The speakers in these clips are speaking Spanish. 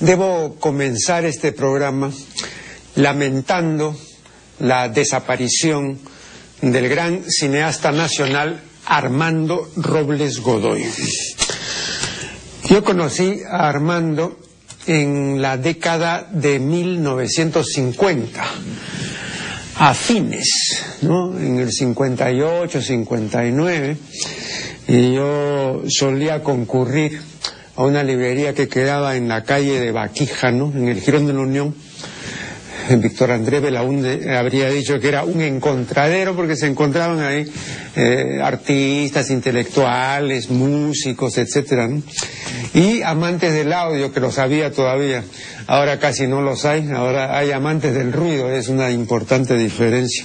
Debo comenzar este programa lamentando la desaparición del gran cineasta nacional Armando Robles Godoy. Yo conocí a Armando en la década de 1950, a fines, ¿no? En el 58, 59, y yo solía concurrir a una librería que quedaba en la calle de Baquíjano, en el Girón de la Unión. Víctor Andrés Belaúnde habría dicho que era un encontradero porque se encontraban ahí eh, artistas, intelectuales, músicos, etcétera, y amantes del audio que los había todavía. Ahora casi no los hay, ahora hay amantes del ruido, es una importante diferencia.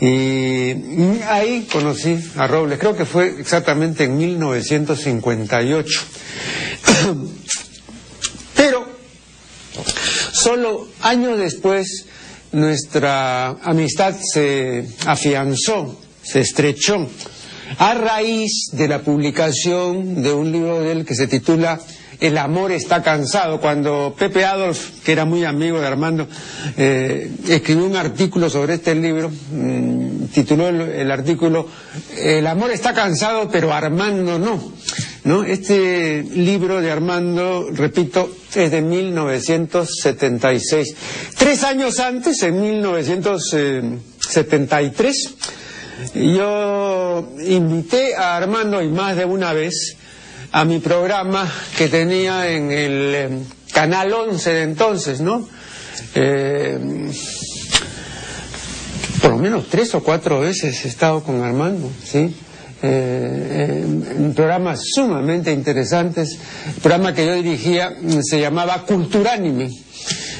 Y ahí conocí a Robles, creo que fue exactamente en 1958. Solo años después nuestra amistad se afianzó, se estrechó, a raíz de la publicación de un libro de él que se titula el amor está cansado. Cuando Pepe Adolf, que era muy amigo de Armando, eh, escribió un artículo sobre este libro, mm, tituló el, artículo El amor está cansado, pero Armando no. ¿No? Este libro de Armando, repito, es de 1976. Tres años antes, en 1973, yo invité a Armando y más de una vez a mi programa que tenía en el em, Canal 11 de entonces, ¿no? Eh, por lo menos tres o cuatro veces he estado con Armando, ¿sí? Eh, en programas sumamente interesantes. El programa que yo dirigía se llamaba Culturánime.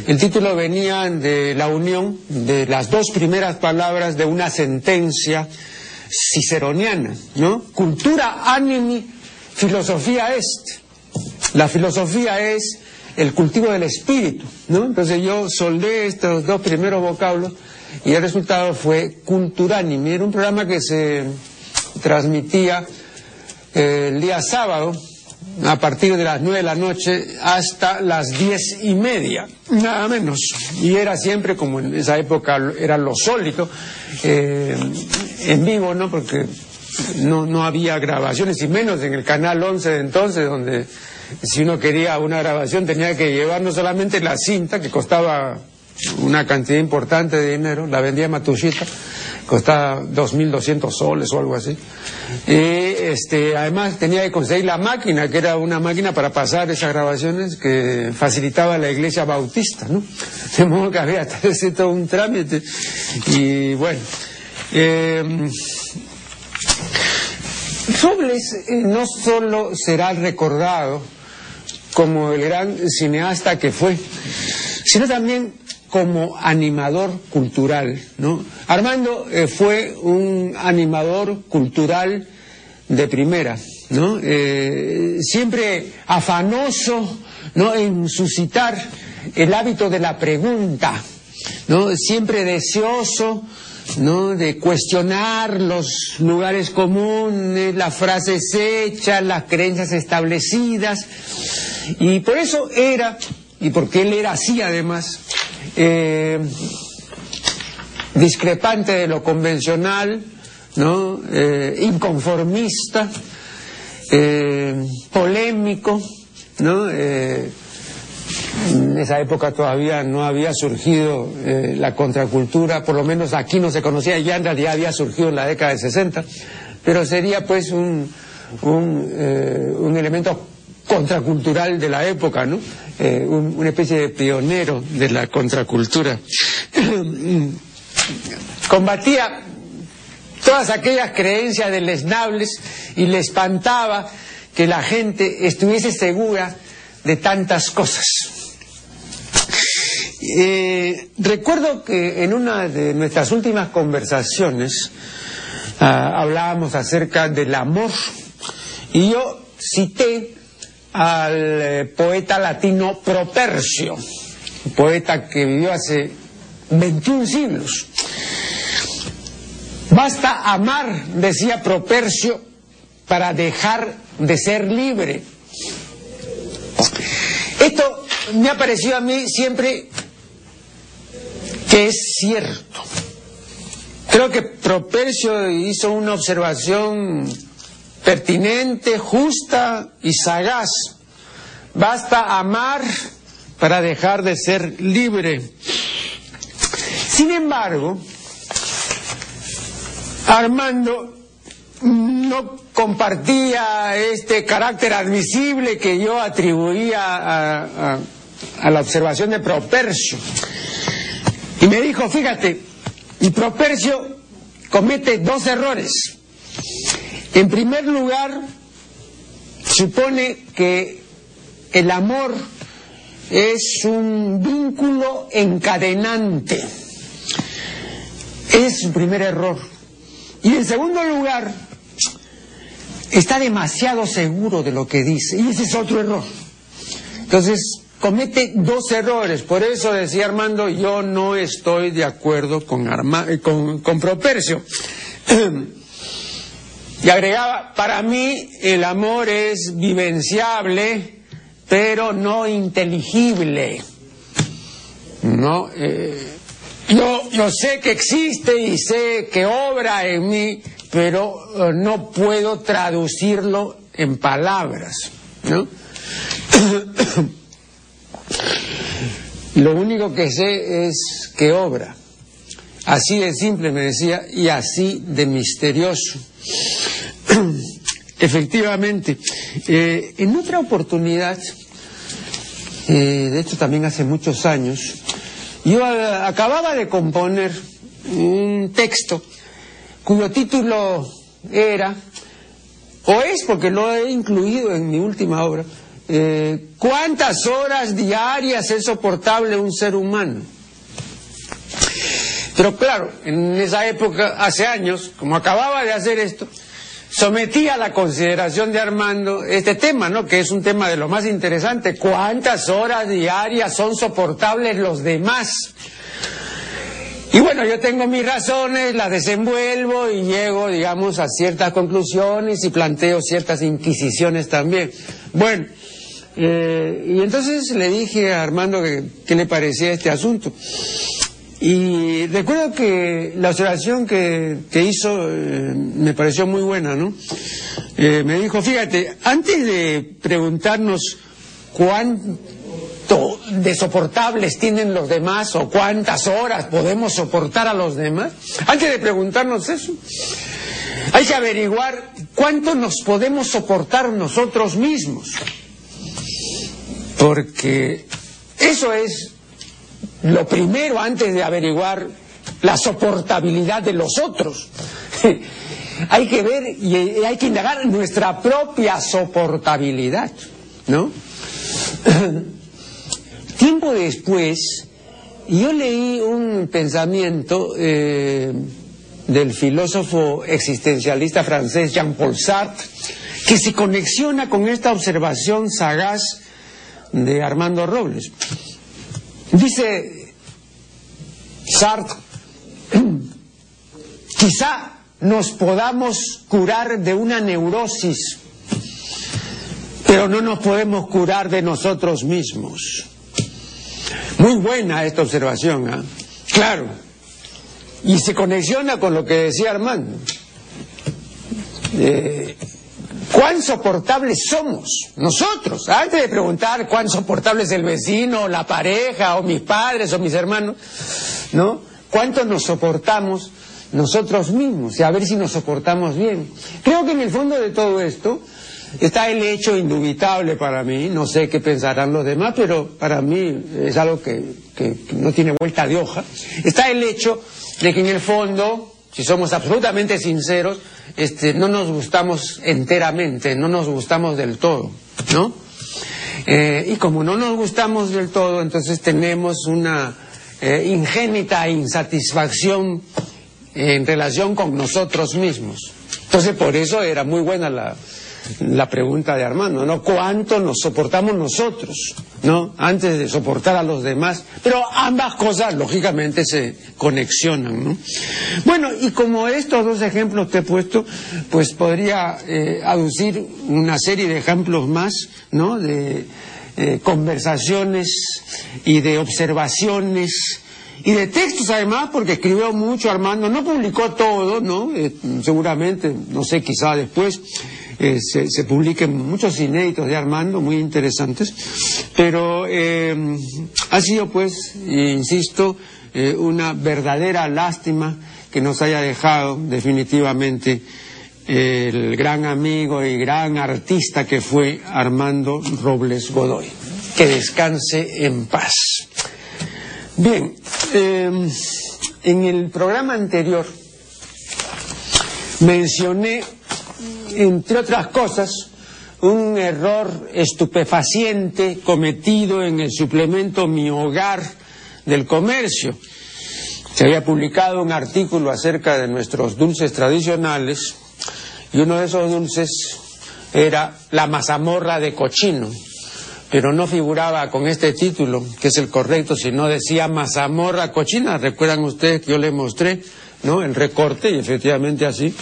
El título venía de la unión de las dos primeras palabras de una sentencia ciceroniana, ¿no? Cultura animi filosofía est. La filosofía es el cultivo del espíritu, ¿no? Entonces yo soldé estos dos primeros vocablos y el resultado fue Culturánime. Era un programa que se transmitía eh, el día sábado a partir de las nueve de la noche hasta las diez y media, nada menos. Y era siempre, como en esa época era lo sólido, eh, en vivo, ¿no? Porque no, no había grabaciones, y menos en el canal 11 de entonces, donde si uno quería una grabación tenía que llevar no solamente la cinta, que costaba una cantidad importante de dinero, la vendía Matushita, costaba 2.200 soles o algo así. Y este, además tenía que conseguir la máquina, que era una máquina para pasar esas grabaciones que facilitaba la iglesia bautista, ¿no? De modo que había hacer todo un trámite. Y bueno, eh, Robles no solo será recordado como el gran cineasta que fue, sino también como animador cultural. Armando eh, fue un animador cultural de primera. Eh, siempre afanoso, ¿no? En suscitar el hábito de la pregunta. Siempre deseoso de cuestionar los lugares comunes, las frases hechas, las creencias establecidas. Y por eso era, y porque él era así además, eh, discrepante de lo convencional, ¿no? Eh, inconformista, eh, polémico, ¿no? En esa época todavía no había surgido la contracultura, por lo menos aquí no se conocía, ya en realidad había surgido en la década de 60, pero sería pues un, un, un elemento contracultural de la época, ¿no? Eh, una especie de pionero de la contracultura. Combatía todas aquellas creencias deleznables y le espantaba que la gente estuviese segura de tantas cosas. Eh, recuerdo que en una de nuestras últimas conversaciones ah, hablábamos acerca del amor y yo cité al eh, poeta latino Propercio, poeta que vivió hace 21 siglos. Basta amar, decía Propercio, para dejar de ser libre. Esto me ha parecido a mí siempre que es cierto. Creo que Propercio hizo una observación pertinente, justa y sagaz. Basta amar para dejar de ser libre. Sin embargo, Armando no compartía este carácter admisible que yo atribuía a, la observación de Propercio. Y me dijo, fíjate, y Propercio comete dos errores. En primer lugar, supone que el amor es un vínculo encadenante. Es su primer error. Y en segundo lugar, está demasiado seguro de lo que dice. Y ese es otro error. Entonces, comete dos errores. Por eso decía Armando, yo no estoy de acuerdo con, con, con Propercio. y agregaba, para mí el amor es vivenciable, pero no inteligible. No, eh, yo, yo sé que existe y sé que obra en mí, pero eh, no puedo traducirlo en palabras, ¿no? Lo único que sé es que obra. Así de simple me decía y así de misterioso. Efectivamente, eh, en otra oportunidad, eh, de hecho también hace muchos años, yo acababa de componer un texto cuyo título era, o es porque lo he incluido en mi última obra, eh, ¿cuántas horas diarias es soportable un ser humano? Pero claro, en esa época, hace años, como acababa de hacer esto, sometí a la consideración de Armando este tema, ¿no? Que es un tema de lo más interesante. ¿Cuántas horas diarias son soportables los demás? Y bueno, yo tengo mis razones, las desenvuelvo y llego, digamos, a ciertas conclusiones y planteo ciertas inquisiciones también. Bueno, eh, y entonces le dije a Armando que, qué le parecía este asunto. Y recuerdo que la observación que, hizo eh, me pareció muy buena, ¿no? Eh, me dijo, fíjate, antes de preguntarnos cuánto de soportables tienen los demás o cuántas horas podemos soportar a los demás, antes de preguntarnos eso, hay que averiguar cuánto nos podemos soportar nosotros mismos. Porque eso es lo primero antes de averiguar la soportabilidad de los otros. hay que ver y hay que indagar nuestra propia soportabilidad, ¿no? Tiempo después, yo leí un pensamiento eh, del filósofo existencialista francés Jean-Paul Sartre, que se conexiona con esta observación sagaz de Armando Robles. Dice Sartre, quizá nos podamos curar de una neurosis, pero no nos podemos curar de nosotros mismos. Muy buena esta observación, ¿ah? claro. Y se conexiona con lo que decía Armando. Eh, cuán soportables somos nosotros. Antes de preguntar cuán soportable es el vecino, la pareja, o mis padres, o mis hermanos, ¿no? ¿Cuánto nos soportamos nosotros mismos? Y a ver si nos soportamos bien. Creo que en el fondo de todo esto está el hecho indubitable para mí, no sé qué pensarán los demás, pero para mí es algo que, que no tiene vuelta de hoja. Está el hecho de que en el fondo, si somos absolutamente sinceros, este, no nos gustamos enteramente, no nos gustamos del todo, ¿no? Eh, y como no nos gustamos del todo, entonces tenemos una eh, ingénita insatisfacción en relación con nosotros mismos. Entonces por eso era muy buena la, la pregunta de Armando, ¿no? ¿Cuánto nos soportamos nosotros, ¿no? Antes de soportar a los demás. Pero ambas cosas, lógicamente, se conexionan, ¿no? Bueno, y como estos dos ejemplos te he puesto, pues podría eh, aducir una serie de ejemplos más, ¿no? De, eh, conversaciones y de observaciones y de textos además, porque escribió mucho Armando, no publicó todo, ¿no? Eh, seguramente, no sé, quizá después eh, se, publiquen muchos inéditos de Armando, muy interesantes, pero eh, ha sido pues, insisto, una verdadera lástima que nos haya dejado definitivamente el gran amigo y gran artista que fue Armando Robles Godoy. Que descanse en paz. Bien, eh, en el programa anterior mencioné, entre otras cosas, un error estupefaciente cometido en el suplemento Mi Hogar del Comercio. Se había publicado un artículo acerca de nuestros dulces tradicionales y uno de esos dulces era la mazamorra de cochino pero no figuraba con este título, que es el correcto, sino decía mazamorra cochina. Recuerdan ustedes que yo les mostré, ¿no? El recorte, y efectivamente así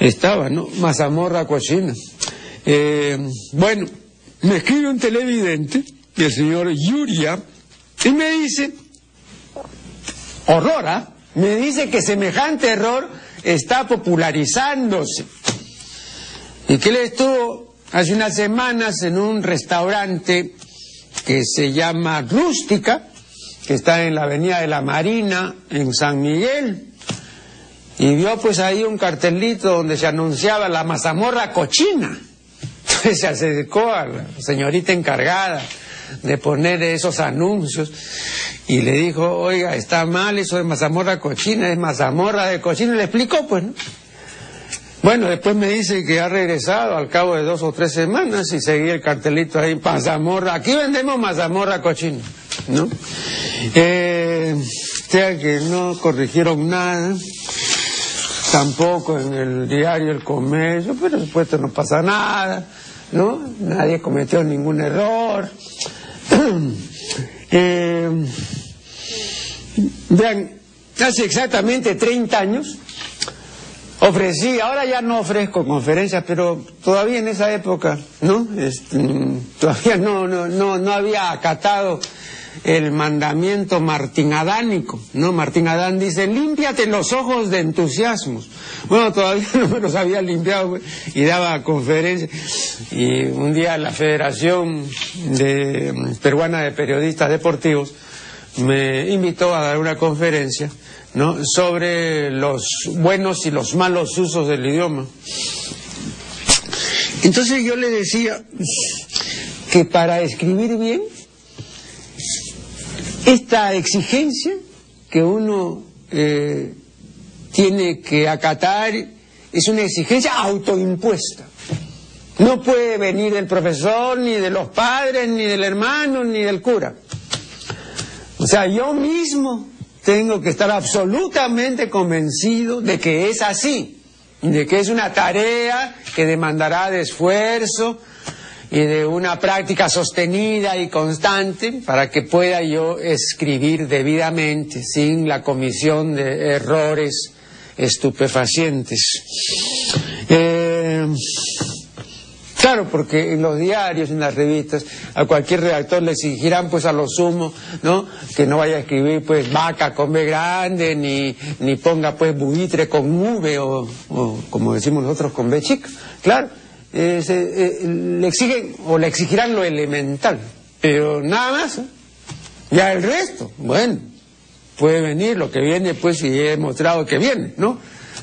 estaba, ¿no? Mazamorra cochina. Eh, bueno, me escribe un televidente, el señor Yuria, y me dice, horrora, ¿ah? me dice que semejante error está popularizándose. Y que le estuvo hace unas semanas en un restaurante que se llama Rústica, que está en la Avenida de la Marina, en San Miguel, y vio pues ahí un cartelito donde se anunciaba la mazamorra cochina. Entonces se acercó a la señorita encargada de poner esos anuncios y le dijo, oiga, está mal eso de mazamorra cochina, es mazamorra de cochina, le explicó pues, ¿no? Bueno, después me dice que ha regresado al cabo de dos o tres semanas y seguía el cartelito ahí, mazamorra. Aquí vendemos mazamorra cochina, ¿no? Eh, sea que no corrigieron nada, tampoco en el diario El Comercio, pero supuesto no pasa nada, ¿no? Nadie cometió ningún error. eh, vean, hace exactamente 30 años, Ofrecí, ahora ya no ofrezco conferencias, pero todavía en esa época, ¿no? Este, todavía no, no, no, no había acatado el mandamiento martinadánico, ¿no? Martín Adán dice, límpiate los ojos de entusiasmos. Bueno, todavía no me los había limpiado y daba conferencias. Y un día la Federación de, Peruana de Periodistas Deportivos me invitó a dar una conferencia ¿no? sobre los buenos y los malos usos del idioma. Entonces yo le decía que para escribir bien, esta exigencia que uno eh, tiene que acatar es una exigencia autoimpuesta. No puede venir del profesor, ni de los padres, ni del hermano, ni del cura. O sea, yo mismo tengo que estar absolutamente convencido de que es así, de que es una tarea que demandará de esfuerzo y de una práctica sostenida y constante para que pueda yo escribir debidamente sin la comisión de errores estupefacientes. Eh, Claro, porque en los diarios, en las revistas, a cualquier redactor le exigirán, pues a lo sumo, ¿no? Que no vaya a escribir, pues, vaca con B grande, ni, ni ponga, pues, buitre con V, o, como decimos nosotros, con B chica. Claro, eh, le exigen, o le exigirán lo elemental, pero nada más. ¿eh? Ya el resto, bueno, puede venir lo que viene, pues, y he mostrado que viene, ¿no?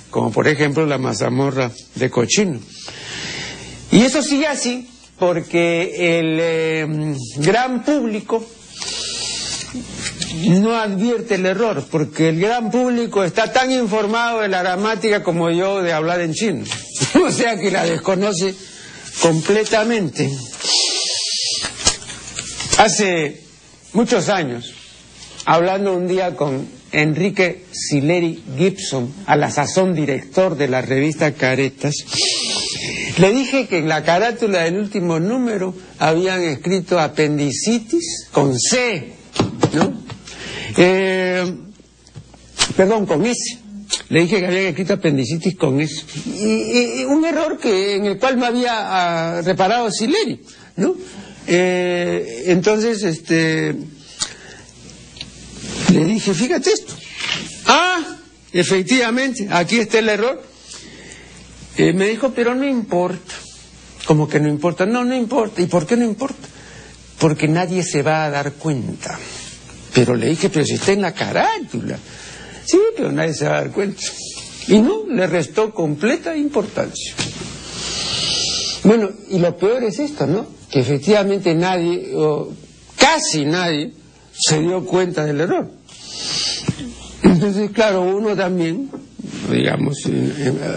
Como por ejemplo la mazamorra de cochino. Y eso sigue así porque el eh, gran público no advierte el error, porque el gran público está tan informado de la gramática como yo de hablar en chino. o sea que la desconoce completamente. Hace muchos años, hablando un día con Enrique Sileri Gibson, a la sazón director de la revista Caretas, le dije que en la carátula del último número habían escrito apendicitis con C, ¿no? Eh, perdón, con S. Le dije que habían escrito apendicitis con S. Y, un error que en el cual me había ah, reparado Sileri, ¿no? eh, entonces, este, le dije, fíjate esto. Ah, efectivamente, aquí está el error. Eh, me dijo, pero no importa. Como que no importa. No, no importa. ¿Y por qué no importa? Porque nadie se va a dar cuenta. Pero le dije, pero si está en la carátula. Sí, pero nadie se va a dar cuenta. Y no, le restó completa importancia. Bueno, y lo peor es esto, ¿no? Que efectivamente nadie, o casi nadie, se dio cuenta del error. Entonces, claro, uno también, digamos,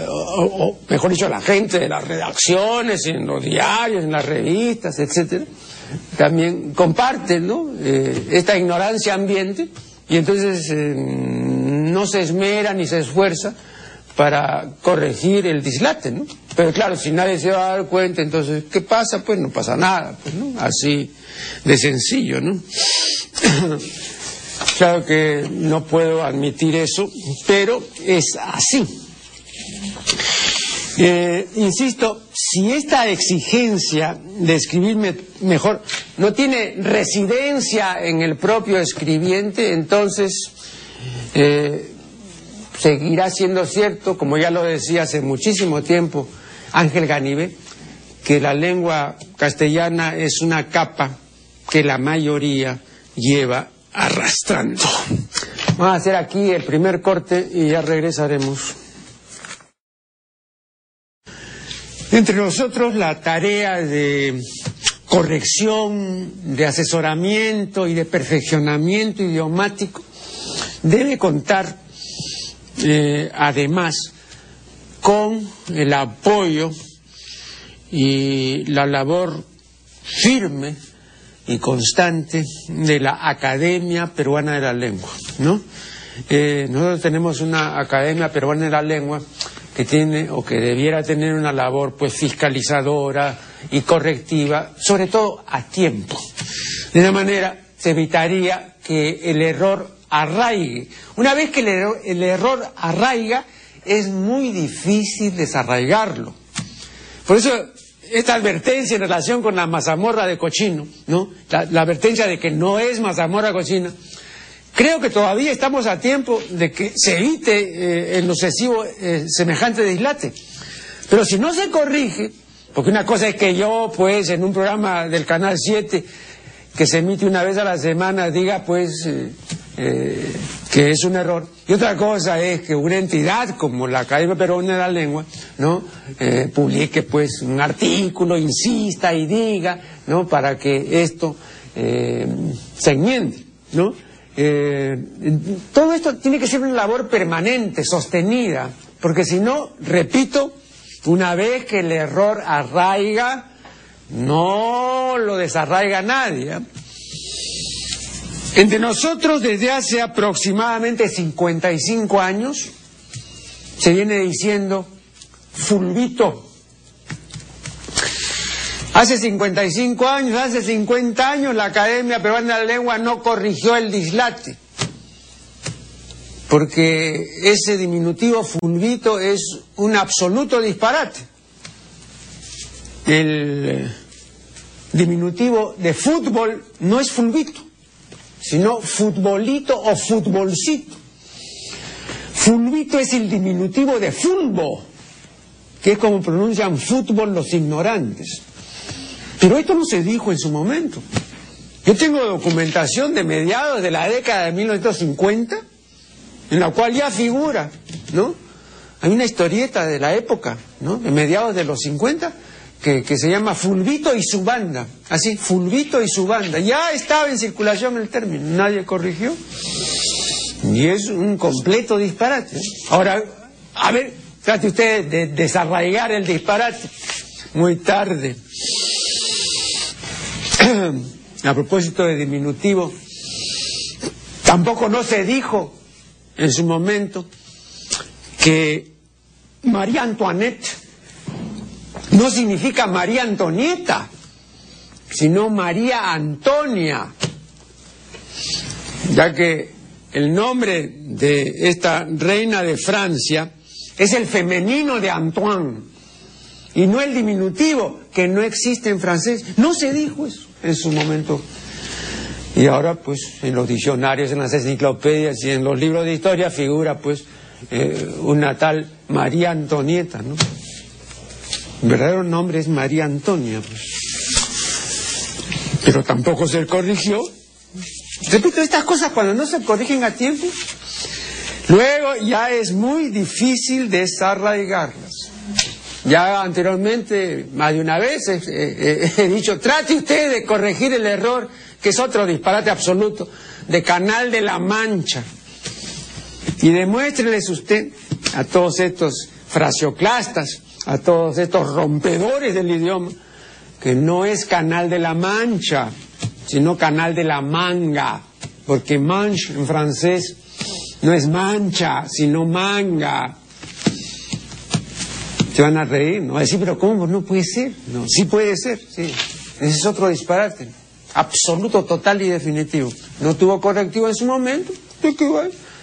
o, mejor dicho, la gente de las redacciones, en los diarios, en las revistas, etcétera, también comparten, ¿no? Eh, esta ignorancia ambiente y entonces eh, no se esmera ni se esfuerza para corregir el dislate, ¿no? Pero claro, si nadie se va a dar cuenta, entonces, ¿qué pasa? Pues no pasa nada, pues, ¿no? Así de sencillo, ¿no? claro que no puedo admitir eso, pero es así. Eh, insisto, si esta exigencia de escribir mejor no tiene residencia en el propio escribiente, entonces eh, seguirá siendo cierto, como ya lo decía hace muchísimo tiempo Ángel Ganive, que la lengua castellana es una capa que la mayoría lleva arrastrando. Vamos a hacer aquí el primer corte y ya regresaremos. Entre nosotros la tarea de corrección, de asesoramiento y de perfeccionamiento idiomático debe contar eh, además con el apoyo y la labor firme y constante de la Academia Peruana de la Lengua, ¿no? Eh, nosotros tenemos una Academia Peruana de la Lengua que tiene o que debiera tener una labor pues fiscalizadora y correctiva, sobre todo a tiempo. De esa manera se evitaría que el error arraigue. Una vez que el error, arraiga, es muy difícil desarraigarlo. Por eso, esta advertencia en relación con la mazamorra de cochino, ¿no? La, advertencia de que no es mazamorra cochina, creo que todavía estamos a tiempo de que se evite eh, el sucesivo eh, semejante. Pero si no se corrige, porque una cosa es que yo, pues, en un programa del Canal 7, que se emite una vez a la semana, diga, pues, eh, eh, que es un error. Y otra cosa es que una entidad como la Academia Peruana de la Lengua, ¿no? Eh, publique pues un artículo, insista y diga, ¿no? Para que esto eh, se enmiende, ¿no? todo esto tiene que ser una labor permanente, sostenida, porque si no, repito, una vez que el error arraiga, no lo desarraiga nadie. Entre nosotros desde hace aproximadamente 55 años se viene diciendo fulvito. Hace 55 años, hace 50 años la Academia Peruana de la Lengua no corrigió el dislate, porque ese diminutivo fulvito es un absoluto disparate. El diminutivo de fútbol no es fulvito sino futbolito o futbolcito. Fulvito es el diminutivo de fulbo, que es como pronuncian fútbol los ignorantes. Pero esto no se dijo en su momento. Yo tengo documentación de mediados de la década de 1950, en la cual ya figura, ¿no? Hay una historieta de la época, ¿no? De mediados de los 50, que, se llama Fulvito y su banda. Así, Fulvito y su banda. Ya estaba en circulación el término, nadie corrigió. Y es un completo disparate. Ahora, a ver, trate usted de desarraigar el disparate. Muy tarde. A propósito de diminutivo, tampoco no se dijo en su momento que María Antoinette no significa María Antonieta, sino María Antonia, ya que el nombre de esta reina de Francia es el femenino de Antoine y no el diminutivo que no existe en francés. No se dijo eso. en su momento. Y ahora, pues, en los diccionarios, en las enciclopedias y en los libros de historia figura, pues, eh, una tal María Antonieta, ¿no? El verdadero nombre es María Antonia. Pero tampoco se corrigió. Repito, estas cosas cuando no se corrigen a tiempo, luego ya es muy difícil desarraigarlas. Ya anteriormente, más de una vez, he dicho, trate usted de corregir el error, que es otro disparate absoluto, de Canal de la Mancha. Y demuéstreles usted a todos estos fraseoclastas, a todos estos rompedores del idioma, que no es Canal de la Mancha, sino Canal de la Manga, porque manche en francés no es mancha, sino manga. Se van a reír, ¿no? A decir, pero ¿cómo? No puede ser. No, sí puede ser, sí. Ese es otro disparate. Absoluto, total y definitivo. No tuvo correctivo en su momento.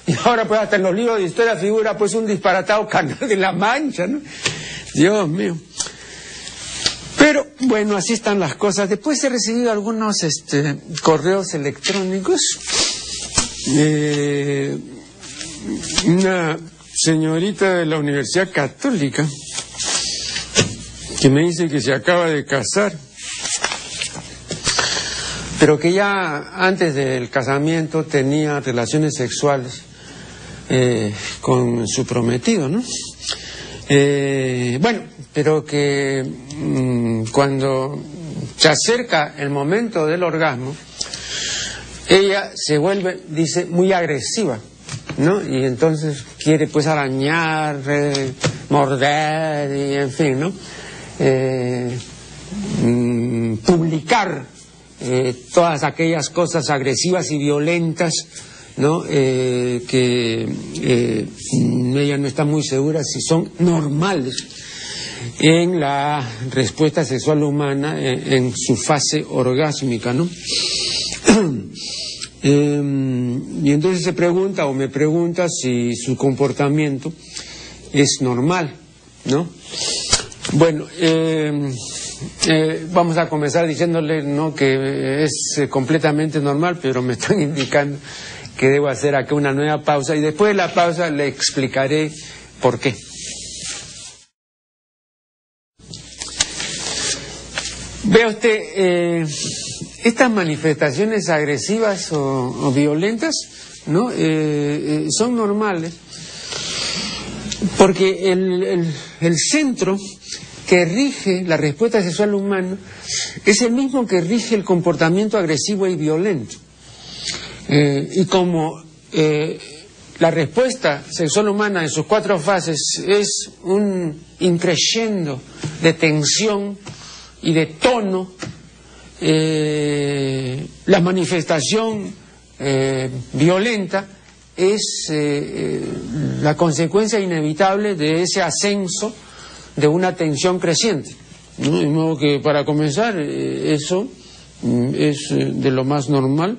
Y ahora pues hasta en los libros de historia figura pues un disparatado canal de la mancha, ¿no? Dios mío. Pero bueno, así están las cosas. Después he recibido algunos este, correos electrónicos. Eh, una señorita de la Universidad Católica que me dice que se acaba de casar, pero que ya antes del casamiento tenía relaciones sexuales eh, con su prometido, ¿no? Eh, bueno, pero que mm, cuando se acerca el momento del orgasmo, ella se vuelve, dice, muy agresiva, ¿no? Y entonces quiere pues arañar, morder, y en fin, ¿no? Eh, mm, publicar eh, todas aquellas cosas agresivas y violentas ¿no? Eh, que ella no está muy segura si son normales en la respuesta sexual humana en, su fase orgásmica, ¿no? y entonces se pregunta o me pregunta si su comportamiento es normal, ¿no? Bueno, eh, eh, vamos a comenzar diciéndole ¿no? que es eh, completamente normal, pero me están indicando que debo hacer acá una nueva pausa y después de la pausa le explicaré por qué. Vea usted, estas manifestaciones agresivas o, violentas ¿no? son normales porque el centro que rige la respuesta sexual humana es el mismo que rige el comportamiento agresivo y violento. Eh, y como eh, la respuesta sexual humana en sus cuatro fases es un increyendo de tensión y de tono, eh, la manifestación violenta es la consecuencia inevitable de ese ascenso de una tensión creciente. De modo que para comenzar, eso mm, es de lo más normal.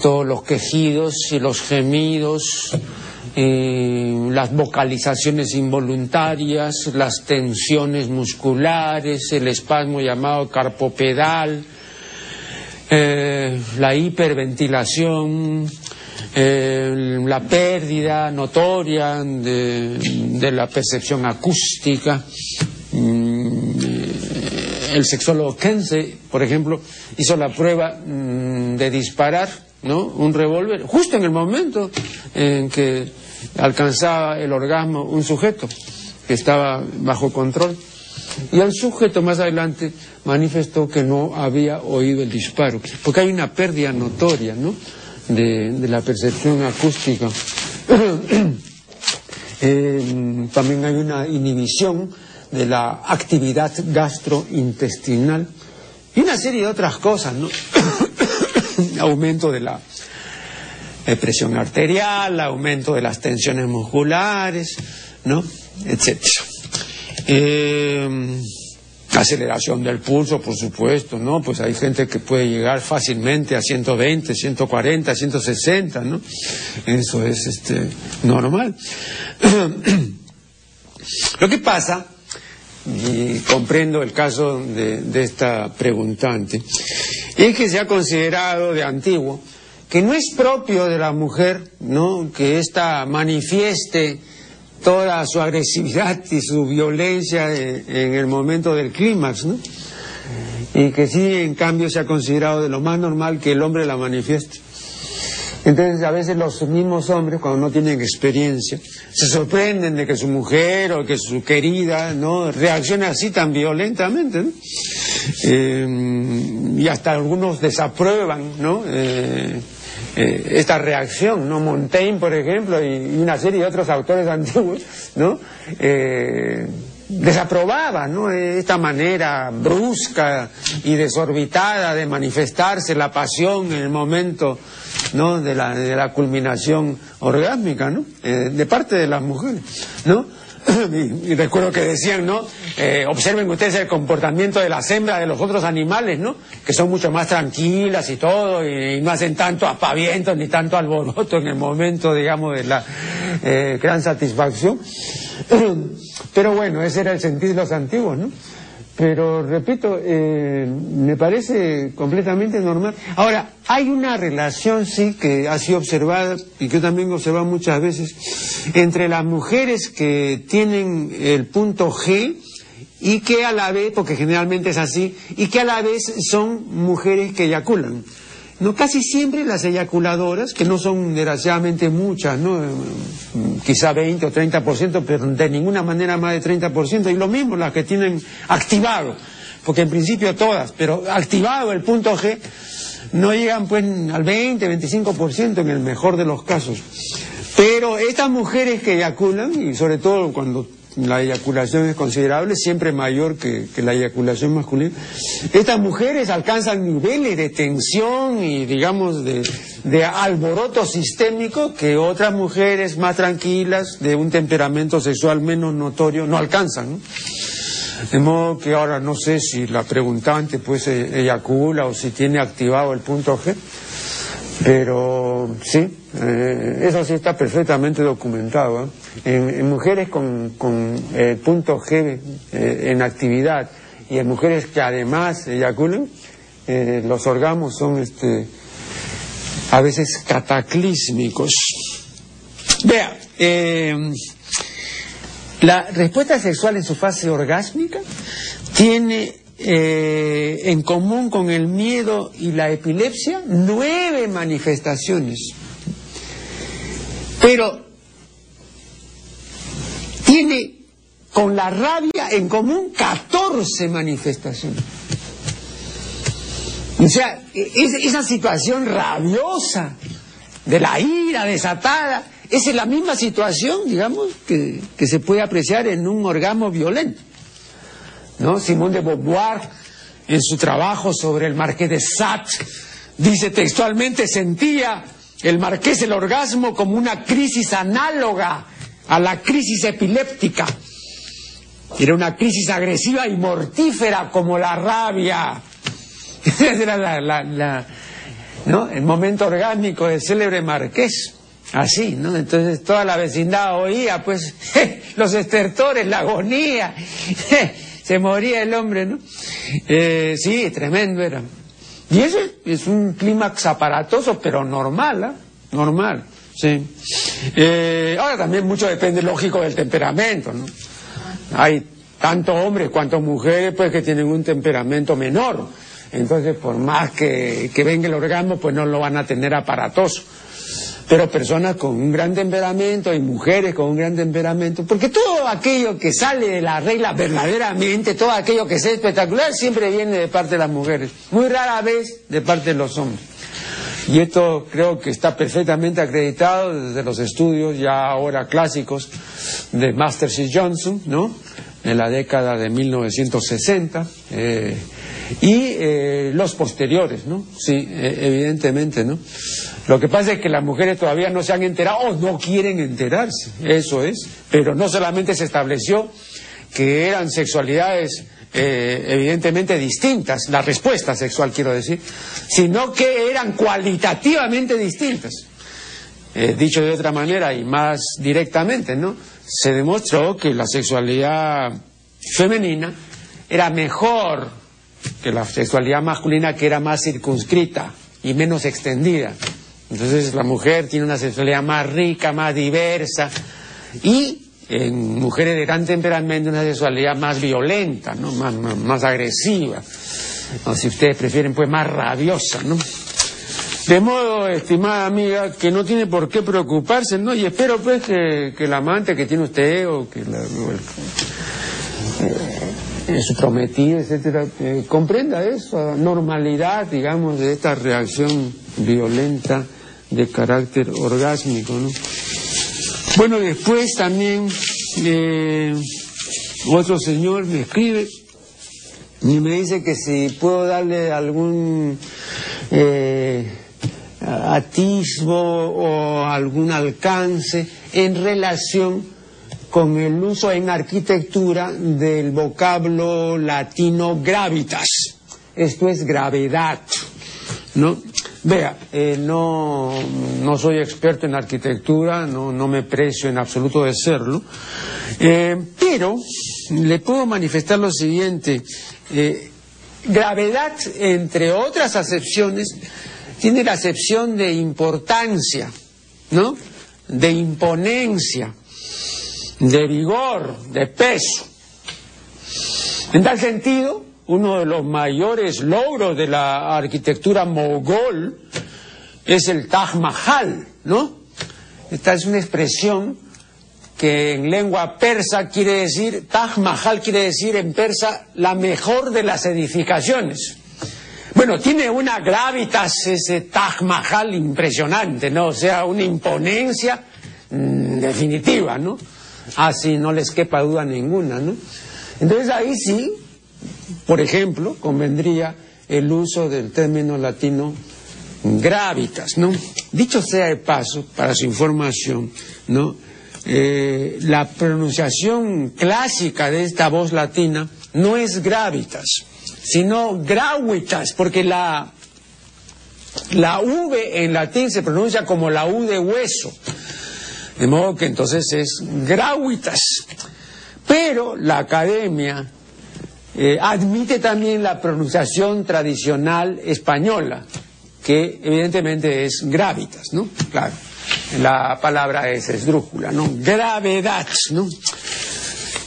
Todos los quejidos y los gemidos, eh, las vocalizaciones involuntarias, las tensiones musculares, el espasmo llamado carpopedal, la hiperventilación, eh, la pérdida notoria de, la percepción acústica. Mm, eh, el sexólogo Kense, por ejemplo, hizo la prueba mm, de disparar ¿no? un revólver justo en el momento en que alcanzaba el orgasmo un sujeto que estaba bajo control. Y el sujeto más adelante manifestó que no había oído el disparo, porque hay una pérdida notoria, ¿no? de, la percepción acústica. También hay una inhibición de la actividad gastrointestinal y una serie de otras cosas, ¿no? aumento de la eh, presión arterial, aumento de las tensiones musculares, ¿no? etcétera. Eh, aceleración del pulso, por supuesto, ¿no? Pues hay gente que puede llegar fácilmente a 120, 140, 160, ¿no? Eso es este normal. Lo que pasa y comprendo el caso de, de esta preguntante, es que se ha considerado de antiguo que no es propio de la mujer, ¿no? Que ésta manifieste toda su agresividad y su violencia en, el momento del clímax, ¿no? Y que sí, en cambio, se ha considerado de lo más normal que el hombre la manifieste. Entonces, a veces los mismos hombres, cuando no tienen experiencia, se sorprenden de que su mujer o que su querida, ¿no? Reaccione así tan violentamente, ¿no? Eh, y hasta algunos desaprueban. Eh, eh, esta reacción, ¿no? Montaigne, por ejemplo, y, una serie de otros autores antiguos, ¿no? Desaprobaba ¿no? esta manera brusca y desorbitada de manifestarse la pasión en el momento ¿no? de, la, de la culminación orgásmica de parte de las mujeres. ¿no? y, recuerdo que decían, ¿no? Eh, observen ustedes el comportamiento de las hembras de los otros animales, ¿no? Que son mucho más tranquilas y todo, y, no hacen tanto apaviento ni tanto alboroto en el momento, digamos, de la eh, gran satisfacción. Pero bueno, ese era el sentido de los antiguos, ¿no? Pero, repito, eh, me parece completamente normal. Ahora, hay una relación, sí, que ha sido observada y que yo también he observado muchas veces, entre las mujeres que tienen el punto G y que a la vez, porque generalmente es así, y que a la vez son mujeres que eyaculan. No, casi siempre las eyaculadoras, que no son desgraciadamente muchas, ¿no? quizá 20 o 30%, pero de ninguna manera más de 30%, y lo mismo las que tienen activado, porque en principio todas, pero activado el punto G, no llegan pues al 20, 25% en el mejor de los casos. Pero estas mujeres que eyaculan, y sobre todo cuando la eyaculación es considerable, siempre mayor que, la eyaculación masculina. Estas mujeres alcanzan niveles de tensión y, digamos, de, alboroto sistémico que otras mujeres más tranquilas, de un temperamento sexual menos notorio, no alcanzan. De modo que ahora no sé si la preguntante pues e, eyacula o si tiene activado el punto G, pero sí, eh, eso sí está perfectamente documentado. ¿eh? En, mujeres con, con el punto G eh, en actividad y en mujeres que además eyaculan, los orgasmos son este, a veces cataclísmicos. Vea, la respuesta sexual en su fase orgásmica tiene en común con el miedo y la epilepsia nueve manifestaciones. Pero tiene con la rabia en común 14 manifestaciones. O sea, esa situación rabiosa de la ira desatada, esa es la misma situación, digamos, que, que se puede apreciar en un orgasmo violento. ¿No? Simón de Beauvoir, en su trabajo sobre el marqués de Sade, dice textualmente, sentía el marqués el orgasmo como una crisis análoga a la crisis epiléptica. Era una crisis agresiva y mortífera como la rabia. Era la, ¿no? el momento orgánico del célebre marqués. Así, ¿no? Entonces toda la vecindad oía, pues, los estertores, la agonía, se moría el hombre, ¿no? Eh, sí, tremendo era. Y eso es un clímax aparatoso, pero normal, ¿ah? Normal, sí. Eh, ahora también mucho depende, lógico, del temperamento, ¿no? Hay tanto hombres cuanto mujeres, pues, que tienen un temperamento menor. Entonces, por más que, que venga el orgasmo, pues no lo van a tener aparatoso pero personas con un gran temperamento y mujeres con un gran temperamento, porque todo aquello que sale de la regla verdaderamente, todo aquello que es espectacular, siempre viene de parte de las mujeres, muy rara vez de parte de los hombres. Y esto creo que está perfectamente acreditado desde los estudios ya ahora clásicos de Masters y Johnson, ¿no? En la década de 1960. Eh, y eh, los posteriores, ¿no? Sí, eh, evidentemente, ¿no? Lo que pasa es que las mujeres todavía no se han enterado o no quieren enterarse, eso es, pero no solamente se estableció que eran sexualidades eh, evidentemente distintas, la respuesta sexual quiero decir, sino que eran cualitativamente distintas. dicho de otra manera y más directamente, ¿no? Se demostró que la sexualidad femenina era mejor que la sexualidad masculina que era más circunscrita y menos extendida. Entonces la mujer tiene una sexualidad más rica, más diversa y en mujeres de gran temperamento una sexualidad más violenta, ¿no? más, más, agresiva, o si ustedes prefieren, pues más rabiosa, ¿no? De modo, estimada amiga, que no tiene por qué preocuparse, ¿no? Y espero, pues, que, el amante que tiene usted o que la, eh, su prometido, etcétera, eh, comprenda esa normalidad, digamos, de esta reacción violenta de carácter orgásmico, ¿no? Bueno, después también eh, otro señor me escribe y me dice que si puedo darle algún eh, atisbo o algún alcance en relación con el uso en arquitectura del vocablo latino gravitas. Esto es gravedad, ¿no? Vea, eh, no, no, soy experto en arquitectura, no, no me precio en absoluto de serlo, eh, pero le puedo manifestar lo siguiente. Eh, gravedad, entre otras acepciones, tiene la acepción de importancia, ¿no? De imponencia, de vigor, de peso. En tal sentido, uno de los mayores logros de la arquitectura mogol es el Taj Mahal, ¿no? Esta es una expresión que en lengua persa quiere decir, Taj Mahal quiere decir en persa la mejor de las edificaciones. Bueno, tiene una gravitas ese Taj Mahal impresionante, ¿no? O sea, una imponencia mm, definitiva, ¿no? Así no les quepa duda ninguna, ¿no? Entonces ahí sí, por ejemplo, convendría el uso del término latino gravitas, ¿no? Dicho sea de paso, para su información, ¿no? Eh, la pronunciación clásica de esta voz latina no es gravitas, sino gravitas, porque la, la V en latín se pronuncia como la U de hueso, de modo que entonces es gravitas. Pero la academia eh, admite también la pronunciación tradicional española, que evidentemente es gravitas, ¿no? Claro, la palabra es esdrújula, ¿no? Gravedad, ¿no?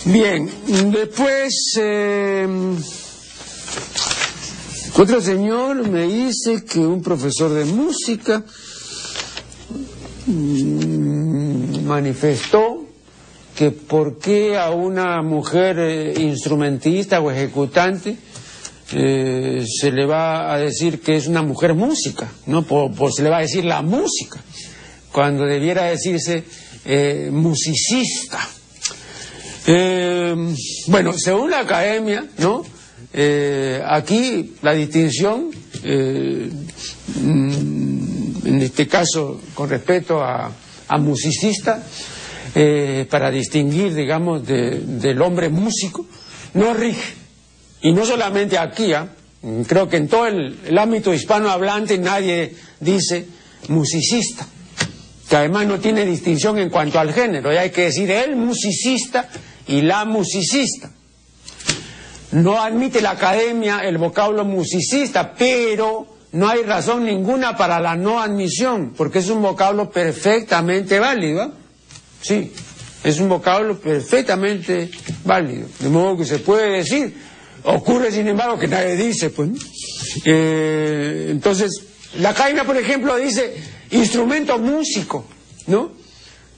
Bien, después eh, otro señor me dice que un profesor de música manifestó que por qué a una mujer eh, instrumentista o ejecutante eh, se le va a decir que es una mujer música, ¿no? Por, se le va a decir la música, cuando debiera decirse eh, musicista. bueno, según la academia, ¿no? aquí la distinción, mm, en este caso con respecto a, a musicista, eh, para distinguir, digamos, del hombre músico, no rige. Y no solamente aquí, ¿ah? creo que en todo el, ámbito hispanohablante nadie dice musicista, que además no tiene distinción en cuanto al género, y hay que decir el musicista y la musicista. No admite la academia el vocablo musicista, pero no hay razón ninguna para la no admisión, porque es un vocablo perfectamente válido. ¿ah? Sí, es un vocablo perfectamente válido, de modo que se puede decir. Ocurre, sin embargo, que nadie dice, pues. Eh, entonces, la caina, por ejemplo, dice instrumento músico, ¿no?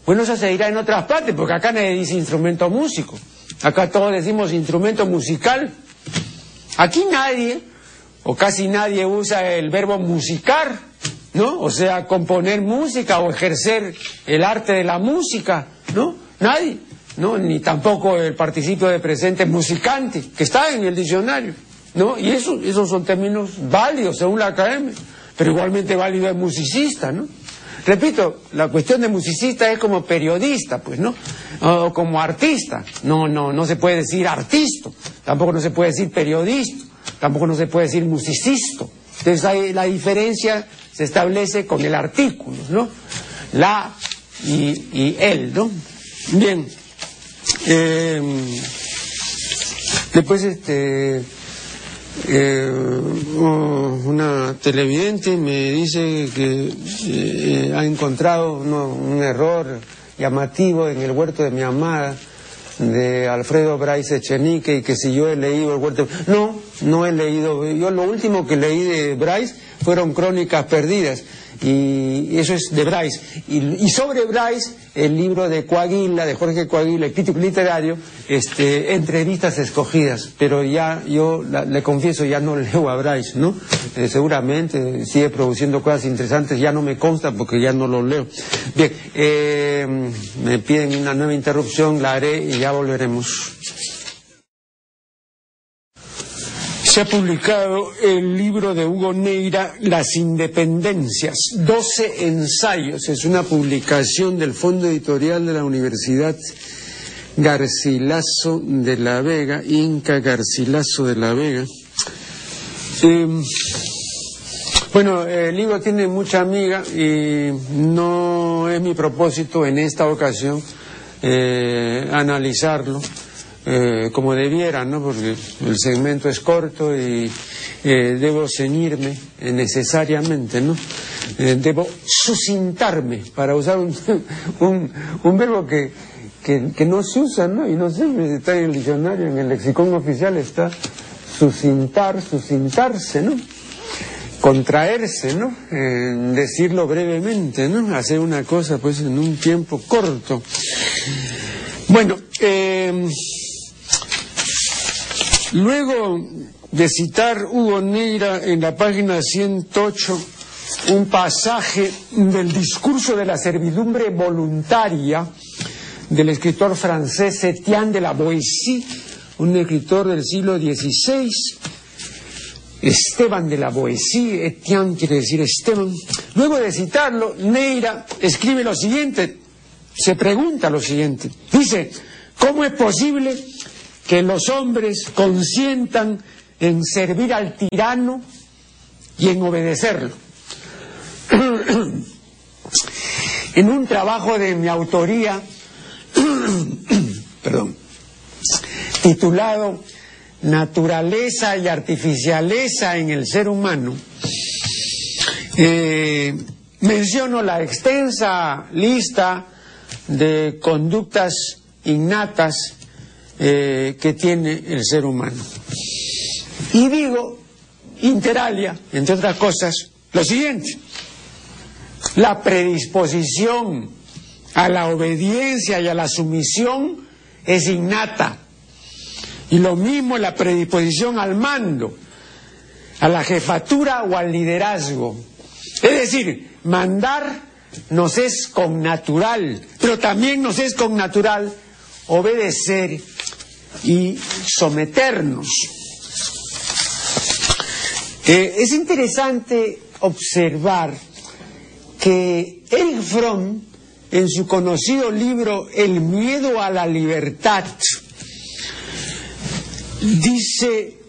Bueno, eso se dirá en otras partes, porque acá nadie dice instrumento músico. Acá todos decimos instrumento musical. Aquí nadie, o casi nadie, usa el verbo musicar. ¿no? O sea, componer música o ejercer el arte de la música, ¿no? Nadie, ¿no? Ni tampoco el participio de presente musicante, que está en el diccionario, ¿no? Y eso, esos son términos válidos según la academia, pero igualmente válido es musicista, ¿no? Repito, la cuestión de musicista es como periodista, pues, ¿no? O como artista. No, no, no se puede decir artista, tampoco no se puede decir periodista, tampoco no se puede decir musicista. Entonces hay la diferencia se establece con el artículo, ¿no? La y, él, ¿no? Bien. Eh, Después, este, eh, una televidente me dice que eh, ha encontrado un error llamativo en el huerto de mi amada de Alfredo Bryce Echenique y que si yo he leído el huerto... No, no he leído. Yo lo último que leí de Bryce fueron crónicas perdidas y eso es de Bryce. Y, sobre Bryce, el libro de Coaguila, de Jorge Coaguila, el crítico literario, este, entrevistas escogidas, pero ya yo le confieso, ya no leo a Bryce, ¿no? Eh, seguramente sigue produciendo cosas interesantes, ya no me consta porque ya no lo leo. Bien, eh, me piden una nueva interrupción, la haré y ya volveremos. Se ha publicado el libro de Hugo Neira, Las Independencias, 12 ensayos. Es una publicación del Fondo Editorial de la Universidad Garcilaso de la Vega, Inca Garcilaso de la Vega. Em, bueno, el libro tiene mucha amiga y no es mi propósito en esta ocasión eh, analizarlo eh, como debiera, ¿no? Porque el segmento es corto y eh, debo ceñirme eh, necesariamente, ¿no? debo sucintarme, para usar un, un, verbo que, que, no se usa, ¿no? Y no sé, está en el diccionario, en el lexicón oficial está sucintar, sucintarse, ¿no? contraerse, ¿no? decirlo brevemente, ¿no? Hacer una cosa pues en un tiempo corto. Bueno, eh, Luego de citar Hugo Neira en la página 108 un pasaje del discurso de la servidumbre voluntaria del escritor francés Etienne de la Boétie, un escritor del siglo XVI, Esteban de la Boétie, Etienne quiere decir Esteban. Luego de citarlo, Neira escribe lo siguiente, se pregunta lo siguiente, dice, ¿cómo es posible que los hombres consientan en servir al tirano y en obedecerlo. en un trabajo de mi autoría, perdón, titulado Naturaleza y Artificialeza en el Ser Humano, eh, menciono la extensa lista de conductas innatas eh, que tiene el ser humano. Y digo, interalia, entre otras cosas, lo siguiente, la predisposición a la obediencia y a la sumisión es innata. Y lo mismo la predisposición al mando, a la jefatura o al liderazgo. Es decir, mandar nos es con natural, pero también nos es con natural obedecer y someternos. Eh, es interesante observar que Eric Fromm, en su conocido libro El miedo a la libertad, dice,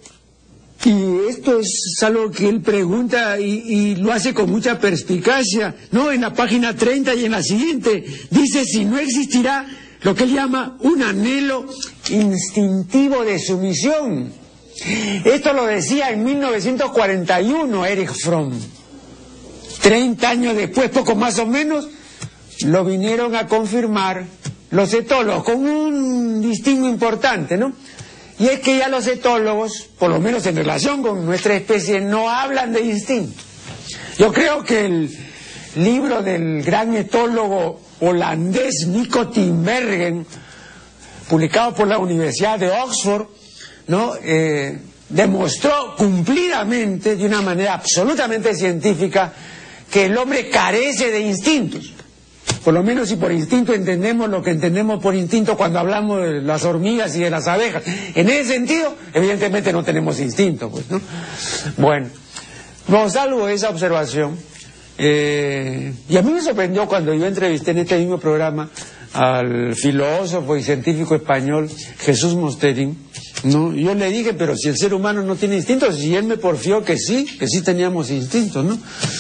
y esto es algo que él pregunta y, y, lo hace con mucha perspicacia, ¿no? En la página 30 y en la siguiente, dice, si no existirá lo que él llama un anhelo instintivo de sumisión. Esto lo decía en 1941 Eric Fromm. Treinta años después, poco más o menos, lo vinieron a confirmar los etólogos, con un distingo importante, ¿no? Y es que ya los etólogos, por lo menos en relación con nuestra especie, no hablan de instinto. Yo creo que el libro del gran etólogo holandés Nico Timbergen, publicado por la Universidad de Oxford, ¿no? Eh, demostró cumplidamente, de una manera absolutamente científica, que el hombre carece de instintos. Por lo menos si por instinto entendemos lo que entendemos por instinto cuando hablamos de las hormigas y de las abejas. En ese sentido, evidentemente no tenemos instinto, pues, ¿no? Bueno, no salvo esa observación, eh, y a mí me sorprendió cuando yo entrevisté en este mismo programa al filósofo y científico español Jesús Mosterín, ¿no? Yo le dije, pero si el ser humano no tiene instintos, y él me porfió que sí, que sí teníamos instintos, ¿no?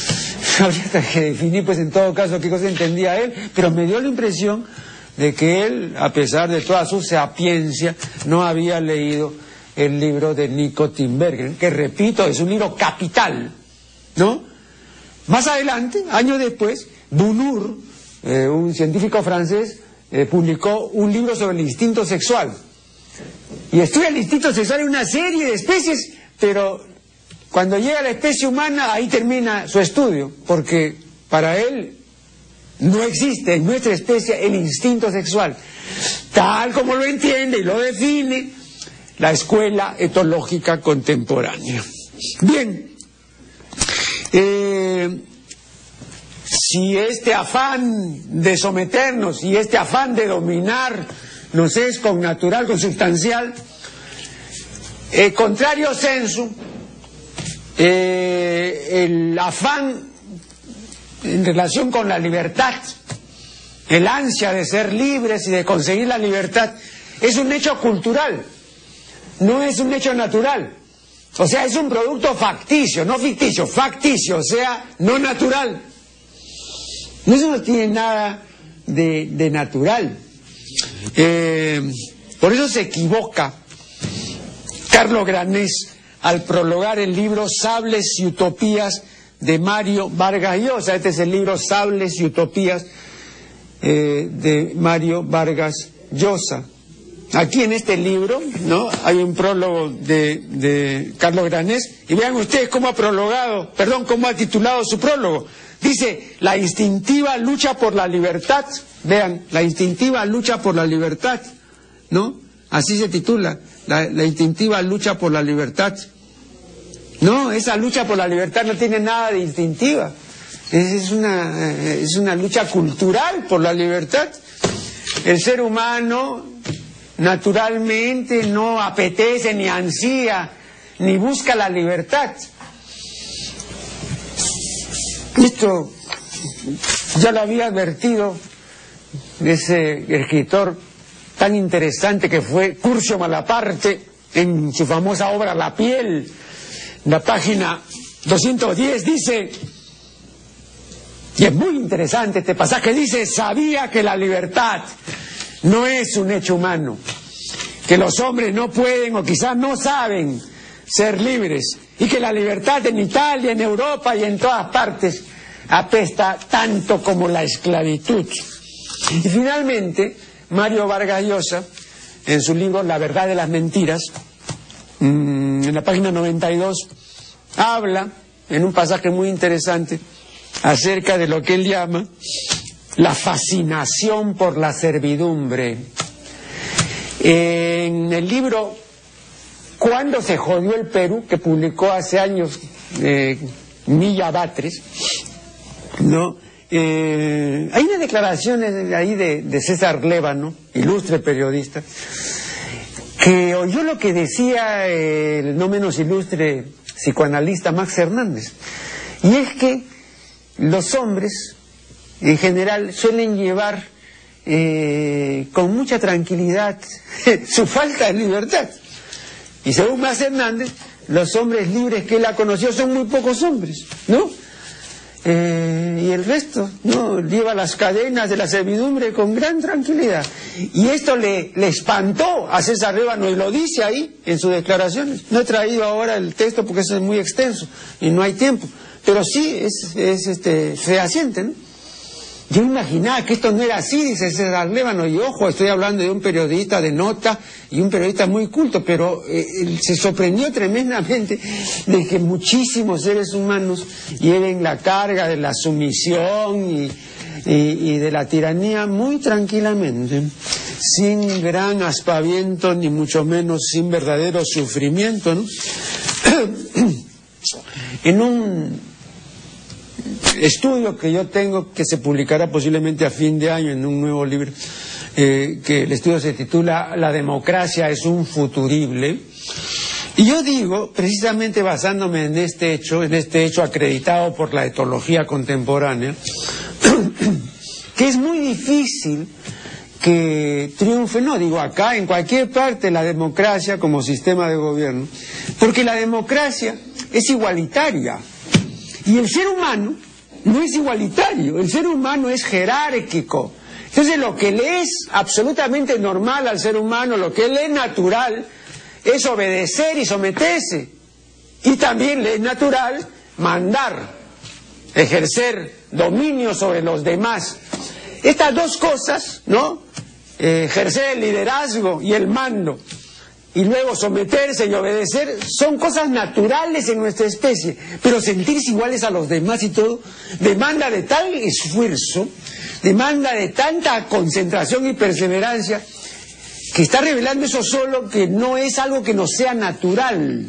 Habría que definir, pues en todo caso, qué cosa entendía él, pero me dio la impresión de que él, a pesar de toda su sapiencia, no había leído el libro de Nico Timbergen, que repito, es un libro capital, ¿no? Más adelante, años después, Bunur, eh, un científico francés, eh, publicó un libro sobre el instinto sexual. Y estudia el instinto sexual en una serie de especies, pero cuando llega a la especie humana, ahí termina su estudio, porque para él no existe en nuestra especie el instinto sexual, tal como lo entiende y lo define la escuela etológica contemporánea. Bien, eh, si este afán de someternos y este afán de dominar nos es con natural, con sustancial, eh, contrario sensu, eh, el afán en relación con la libertad, el ansia de ser libres y de conseguir la libertad, es un hecho cultural, no es un hecho natural. O sea, es un producto facticio, no ficticio, facticio, o sea, no natural. Eso no tiene nada de, natural. Eh, por eso se equivoca Carlos Granés al prologar el libro Sables y Utopías de Mario Vargas Llosa. Este es el libro Sables y Utopías eh, de Mario Vargas Llosa. Aquí en este libro, ¿no? Hay un prólogo de, de Carlos Granés y vean ustedes cómo ha prologado, perdón, cómo ha titulado su prólogo. Dice, la instintiva lucha por la libertad. Vean, la instintiva lucha por la libertad, ¿no? Así se titula, la, instintiva lucha por la libertad. No, esa lucha por la libertad no tiene nada de instintiva. Es, una, eh, es una lucha cultural por la libertad. El ser humano naturalmente no apetece ni ansía ni busca la libertad. Esto ya lo había advertido ese escritor tan interesante que fue Curcio Malaparte en su famosa obra La piel, la página 210 dice, y es muy interesante este pasaje, dice, sabía que la libertad no es un hecho humano, que los hombres no pueden o quizás no saben ser libres y que la libertad en Italia, en Europa y en todas partes apesta tanto como la esclavitud. Y finalmente, Mario Vargas Llosa, en su libro La verdad de las mentiras, mm, en la página 92, habla en un pasaje muy interesante acerca de lo que él llama la fascinación por la servidumbre. En el libro ¿Cuándo se jodió el Perú? que publicó hace años eh, ¿no? Eh, hay unas declaraciones ahí de, César Lévano, ilustre periodista, que oyó lo que decía el no menos ilustre psicoanalista Max Hernández. Y es que los hombres, en general, suelen llevar eh, con mucha tranquilidad su falta de libertad. Y según Max Hernández, los hombres libres que él ha conocido son muy pocos hombres, ¿no? Eh, y el resto, ¿no? Lleva las cadenas de la servidumbre con gran tranquilidad. Y esto le, le espantó a César Révano y lo dice ahí en sus declaraciones. No he traído ahora el texto porque eso es muy extenso y no hay tiempo. Pero sí es, es este, fehaciente, ¿no? Yo imaginaba que esto no era así, dice César Lévano, y ojo, estoy hablando de un periodista de nota y un periodista muy culto, pero eh, se sorprendió tremendamente de que muchísimos seres humanos lleven la carga de la sumisión y, de la tiranía muy tranquilamente, sin gran aspaviento, ni mucho menos sin verdadero sufrimiento, en un estudio que yo tengo, que se publicará posiblemente a fin de año en un nuevo libro, eh, que el estudio se titula La democracia es un futurible. Y yo digo, precisamente basándome en este hecho, en este hecho acreditado por la etología contemporánea, que es muy difícil que triunfe, no digo acá, en cualquier parte, la democracia como sistema de gobierno, porque la democracia es igualitaria y el ser humano no es igualitario, el ser humano es jerárquico. Entonces lo que le es absolutamente normal al ser humano, lo que le es natural, es obedecer y someterse. Y también ley natural, mandar, ejercer dominio sobre los demás. Estas dos cosas, ¿no? Eh, ejercer el liderazgo y el mando, y luego someterse y obedecer, son cosas naturales en nuestra especie, pero sentirse iguales a los demás y todo, demanda de tal esfuerzo, demanda de tanta concentración y perseverancia, que está revelando eso solo que no es algo que nos sea natural.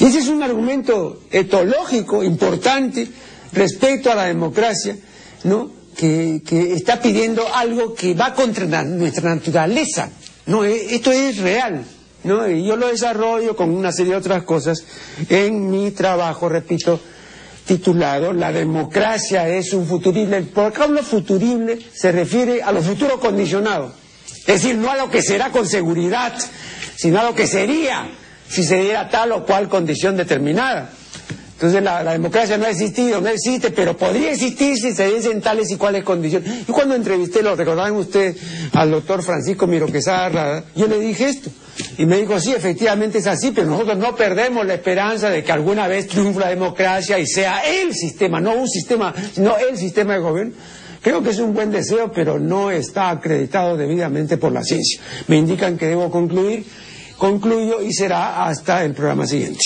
Y ese es un argumento etológico importante respecto a la democracia, ¿no? Que, que está pidiendo algo que va contra nuestra naturaleza. No, e, esto es real. ¿no? Y yo lo desarrollo con una serie de otras cosas en mi trabajo, repito, titulado La democracia es un futurible. Por lo futurible se refiere a lo futuro condicionado. Es decir, no a lo que será con seguridad, sino a lo que sería si se diera tal o cual condición determinada. Entonces la, democracia no ha existido, no existe, pero podría existir si se diesen tales y cuales condiciones. Y cuando entrevisté, lo recordaban ustedes, al doctor Francisco Miro Quesada, yo le dije esto. Y me dijo, sí, efectivamente es así, pero nosotros no perdemos la esperanza de que alguna vez triunfe la democracia y sea el sistema, no un sistema, sino el sistema de gobierno. Creo que es un buen deseo, pero no está acreditado debidamente por la ciencia. Me indican que debo concluir. Concluyo y será hasta el programa siguiente.